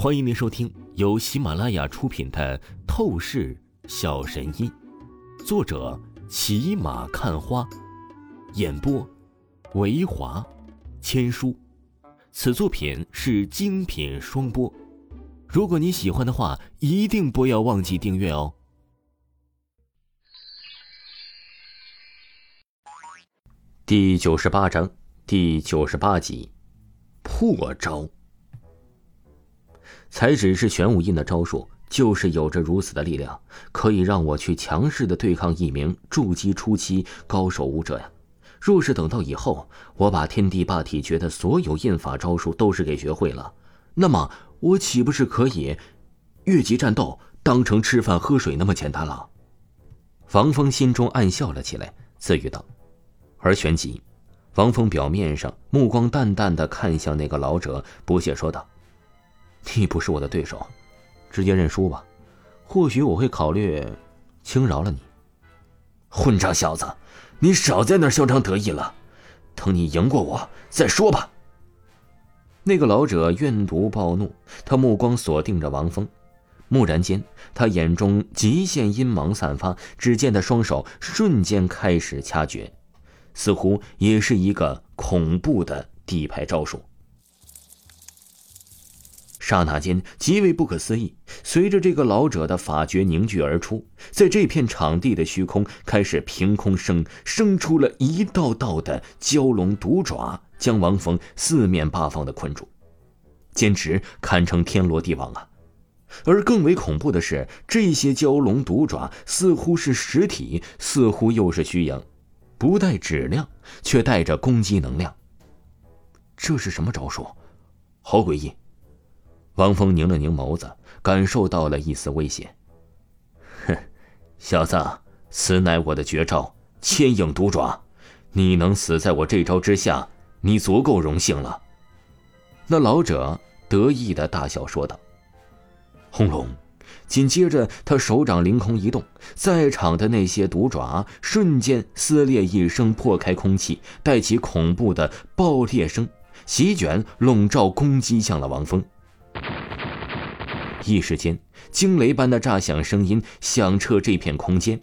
欢迎您收听由喜马拉雅出品的《透视小神医》，作者骑马看花，演播维华千书。此作品是精品双播。如果你喜欢的话，一定不要忘记订阅哦。第九十八章第九十八集，破招。才只是玄武印的招数，就是有着如此的力量，可以让我去强势的对抗一名筑基初期高手武者呀。若是等到以后，我把天地霸体诀的所有印法招数都是给学会了，那么我岂不是可以越级战斗，当成吃饭喝水那么简单了？王峰心中暗笑了起来，自语道。而旋即，王峰表面上目光淡淡的看向那个老者，不屑说道。你不是我的对手，直接认输吧，或许我会考虑轻饶了你。混账小子，你少在那嚣张得意了，等你赢过我再说吧。那个老者怨毒暴怒，他目光锁定着王峰，蓦然间，他眼中极限阴芒散发，只见他双手瞬间开始掐诀，似乎也是一个恐怖的地牌招数。刹那间，极为不可思议。随着这个老者的法诀凝聚而出，在这片场地的虚空开始凭空生生出了一道道的蛟龙毒爪，将王峰四面八方的困住，简直堪称天罗地网啊！而更为恐怖的是，这些蛟龙毒爪似乎是实体，似乎又是虚影，不带质量，却带着攻击能量。这是什么招数？好诡异！王峰拧了拧眸子，感受到了一丝危险。哼，小子，此乃我的绝招——千影毒爪。你能死在我这招之下，你足够荣幸了。那老者得意的大笑说道。轰隆！紧接着，他手掌凌空一动，在场的那些毒爪瞬间撕裂一声，破开空气，带起恐怖的爆裂声，席卷、笼罩、攻击向了王峰。一时间，惊雷般的炸响声音响彻这片空间。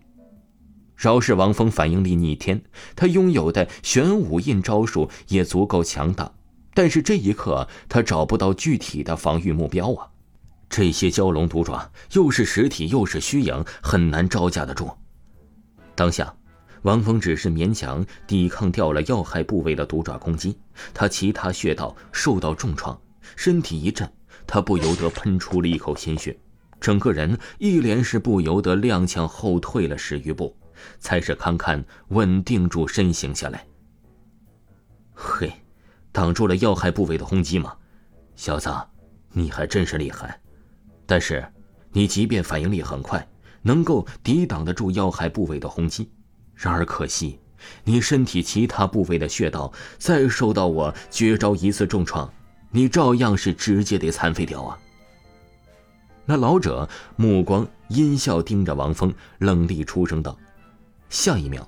饶是王峰反应力逆天，他拥有的玄武印招数也足够强大，但是这一刻他找不到具体的防御目标啊！这些蛟龙毒爪又是实体又是虚影，很难招架得住。当下，王峰只是勉强抵抗掉了要害部位的毒爪攻击，他其他穴道受到重创，身体一震。他不由得喷出了一口鲜血，整个人一连是不由得踉跄后退了十余步，才是堪堪稳定住身形下来。嘿，挡住了要害部位的轰击吗？小子，你还真是厉害。但是，你即便反应力很快，能够抵挡得住要害部位的轰击，然而可惜，你身体其他部位的穴道再受到我绝招一次重创。你照样是直接得残废掉啊！那老者目光阴笑，盯着王峰，冷厉出声道：“下一秒，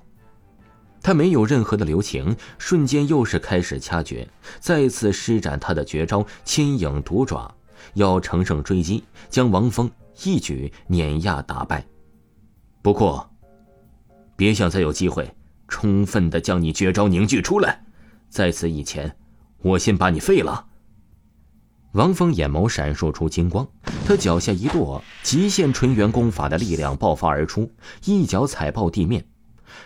他没有任何的留情，瞬间又是开始掐诀，再次施展他的绝招千影毒爪，要乘胜追击，将王峰一举碾压打败。不过，别想再有机会充分的将你绝招凝聚出来，在此以前，我先把你废了。”王峰眼眸闪烁出金光，他脚下一跺，极限纯元功法的力量爆发而出，一脚踩爆地面。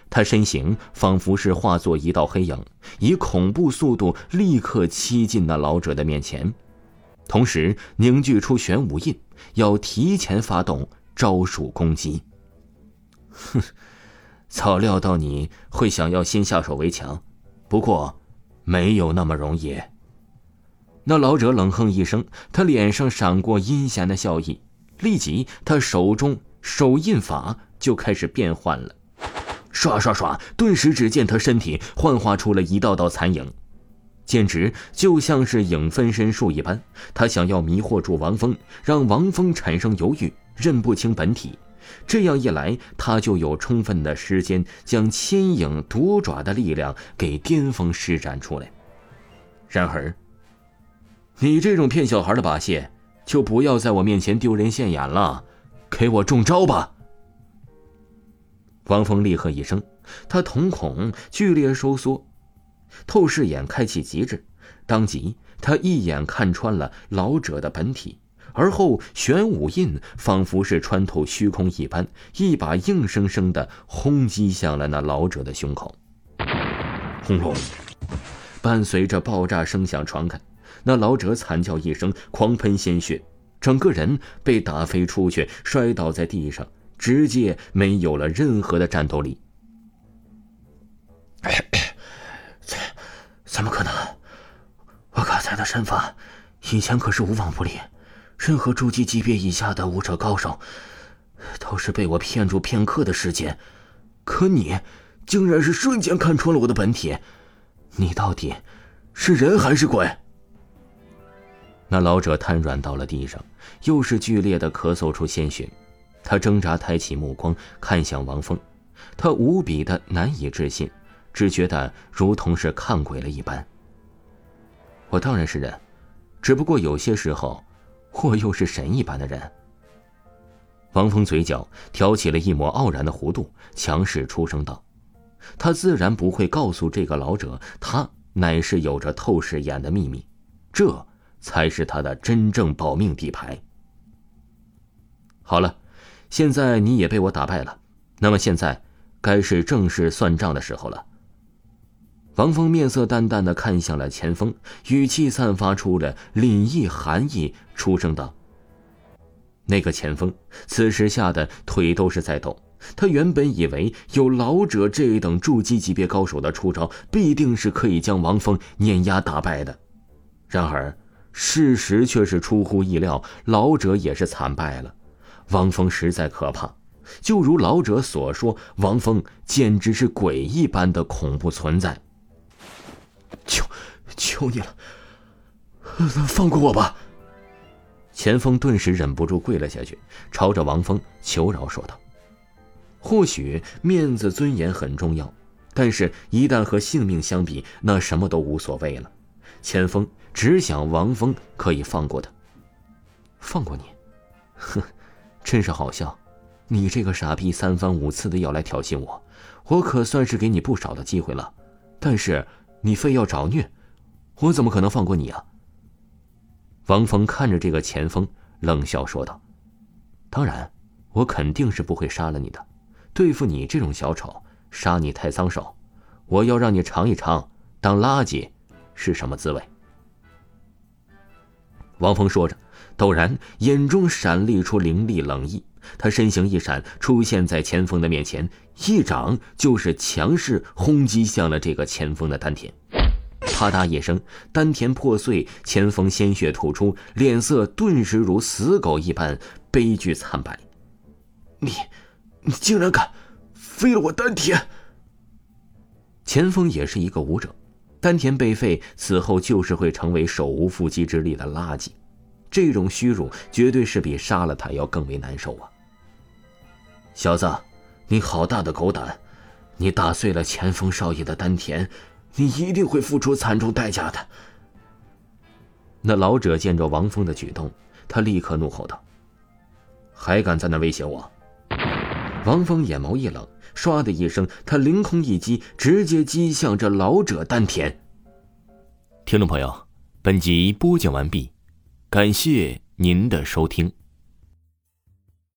他身形仿佛是化作一道黑影，以恐怖速度立刻欺进那老者的面前，同时凝聚出玄武印，要提前发动招数攻击。哼，早料到你会想要先下手为强，不过没有那么容易。那老者冷哼一声，他脸上闪过阴险的笑意，立即他手中手印法就开始变换了，唰唰唰，顿时只见他身体幻化出了一道道残影，简直就像是影分身术一般。他想要迷惑住王峰，让王峰产生犹豫，认不清本体，这样一来，他就有充分的时间将千影毒爪的力量给巅峰施展出来。然而。你这种骗小孩的把戏，就不要在我面前丢人现眼了，给我中招吧！王峰厉喝一声，他瞳孔剧烈收缩，透视眼开启极致，当即他一眼看穿了老者的本体，而后玄武印仿佛是穿透虚空一般，一把硬生生的轰击向了那老者的胸口。轰隆！伴随着爆炸声响传开，那老者惨叫一声，狂喷鲜血，整个人被打飞出去，摔倒在地上。直接没有了任何的战斗力。怎怎么可能？我刚才的身法以前可是无往不利，任何筑基级别以下的武者高手都是被我骗住片刻的时间，可你竟然是瞬间看穿了我的本体，你到底是人还是鬼？那老者瘫软到了地上，又是剧烈的咳嗽出鲜血。他挣扎，抬起目光看向王峰，他无比的难以置信，只觉得如同是看鬼了一般。我当然是人，只不过有些时候，我又是神一般的人。王峰嘴角挑起了一抹傲然的弧度，强势出声道：“他自然不会告诉这个老者，他乃是有着透视眼的秘密，这才是他的真正保命底牌。”好了。现在你也被我打败了，那么现在该是正式算账的时候了。王峰面色淡淡的看向了钱锋，语气散发出了凛意寒意，出声道：“那个钱锋此时吓得腿都是在抖。他原本以为有老者这一等筑基级别高手的出招，必定是可以将王峰碾压打败的。然而事实却是出乎意料，老者也是惨败了。”王峰实在可怕，就如老者所说，王峰简直是鬼一般的恐怖存在。求，求你了，放过我吧！钱锋顿时忍不住跪了下去，朝着王峰求饶说道：“或许面子尊严很重要，但是一旦和性命相比，那什么都无所谓了。”钱锋只想王峰可以放过他，放过你，哼！真是好笑，你这个傻逼三番五次的要来挑衅我，我可算是给你不少的机会了，但是你非要找虐，我怎么可能放过你啊？王峰看着这个前锋，冷笑说道：“当然，我肯定是不会杀了你的，对付你这种小丑，杀你太脏手，我要让你尝一尝当垃圾是什么滋味。”王峰说着。陡然，眼中闪立出凌厉冷意，他身形一闪，出现在钱锋的面前，一掌就是强势轰击向了这个钱锋的丹田。啪嗒一声，丹田破碎，钱锋鲜血吐出，脸色顿时如死狗一般悲剧惨白。你，你竟然敢废了我丹田！钱锋也是一个武者，丹田被废，此后就是会成为手无缚鸡之力的垃圾。这种虚辱绝对是比杀了他要更为难受啊！小子，你好大的狗胆！你打碎了钱锋少爷的丹田，你一定会付出惨重代价的。那老者见着王峰的举动，他立刻怒吼道：“还敢在那威胁我！”王峰眼眸一冷，唰的一声，他凌空一击，直接击向这老者丹田。听众朋友，本集播讲完毕。感谢您的收听。